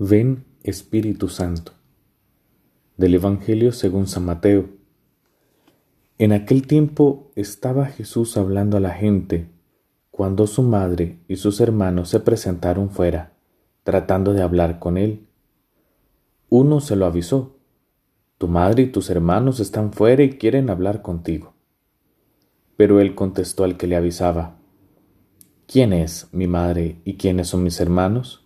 Ven Espíritu Santo. Del Evangelio según San Mateo. En aquel tiempo estaba Jesús hablando a la gente cuando su madre y sus hermanos se presentaron fuera, tratando de hablar con él. Uno se lo avisó. Tu madre y tus hermanos están fuera y quieren hablar contigo. Pero él contestó al que le avisaba, ¿Quién es mi madre y quiénes son mis hermanos?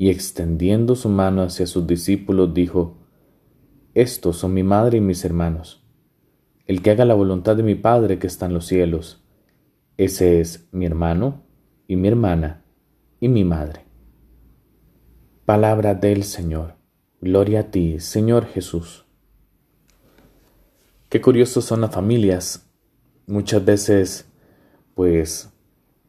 Y extendiendo su mano hacia sus discípulos dijo, Estos son mi madre y mis hermanos. El que haga la voluntad de mi Padre que está en los cielos, ese es mi hermano y mi hermana y mi madre. Palabra del Señor. Gloria a ti, Señor Jesús. Qué curiosos son las familias. Muchas veces, pues,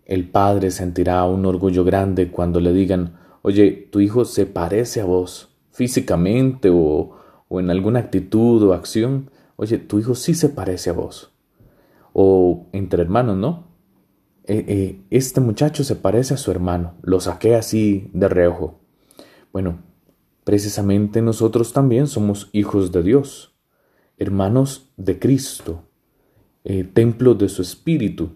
el padre sentirá un orgullo grande cuando le digan, oye, tu hijo se parece a vos físicamente o, en alguna actitud o acción, oye, tu hijo sí se parece a vos. O entre hermanos, ¿no? Eh, eh, este muchacho se parece a su hermano, lo saqué así de reojo. Bueno, precisamente nosotros también somos hijos de Dios, hermanos de Cristo, eh, templo de su espíritu.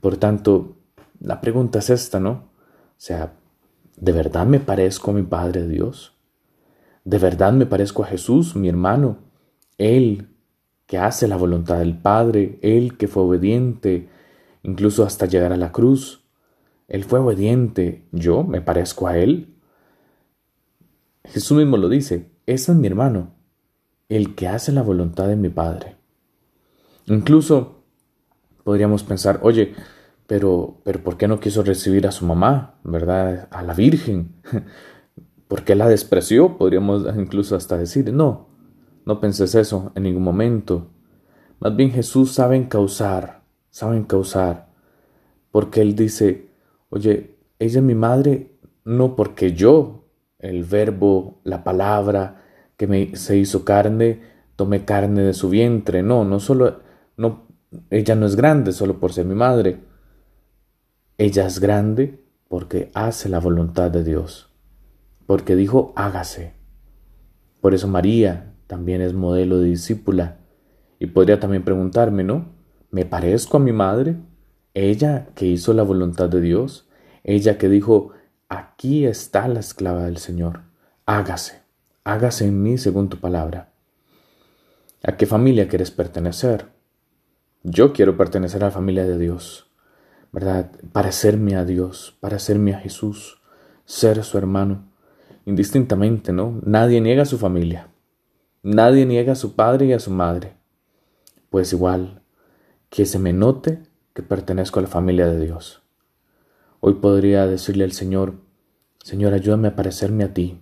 Por tanto, la pregunta es esta, ¿no? O sea, ¿De verdad me parezco a mi Padre Dios? ¿De verdad me parezco a Jesús, mi hermano? Él que hace la voluntad del Padre, Él que fue obediente, incluso hasta llegar a la cruz. Él fue obediente, yo me parezco a Él. Jesús mismo lo dice, ese es mi hermano, el que hace la voluntad de mi Padre. Incluso podríamos pensar, oye, pero, pero ¿por qué no quiso recibir a su mamá, verdad? A la Virgen. ¿Por qué la despreció? Podríamos incluso hasta decir, no, no penses eso en ningún momento. Más bien Jesús sabe causar, sabe causar, porque Él dice, oye, ella es mi madre no porque yo, el verbo, la palabra que me, se hizo carne, tomé carne de su vientre, no, no solo, no, ella no es grande solo por ser mi madre, ella es grande porque hace la voluntad de Dios, porque dijo hágase. Por eso María también es modelo de discípula. Y podría también preguntarme, ¿no? ¿Me parezco a mi madre? Ella que hizo la voluntad de Dios, ella que dijo, aquí está la esclava del Señor, hágase, hágase en mí según tu palabra. ¿A qué familia quieres pertenecer? Yo quiero pertenecer a la familia de Dios. ¿Verdad? Parecerme a Dios, parecerme a Jesús, ser su hermano, indistintamente, ¿no? Nadie niega a su familia, nadie niega a su padre y a su madre. Pues igual, que se me note que pertenezco a la familia de Dios. Hoy podría decirle al Señor, Señor, ayúdame a parecerme a ti,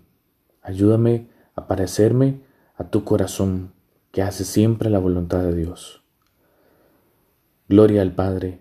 ayúdame a parecerme a tu corazón que hace siempre la voluntad de Dios. Gloria al Padre,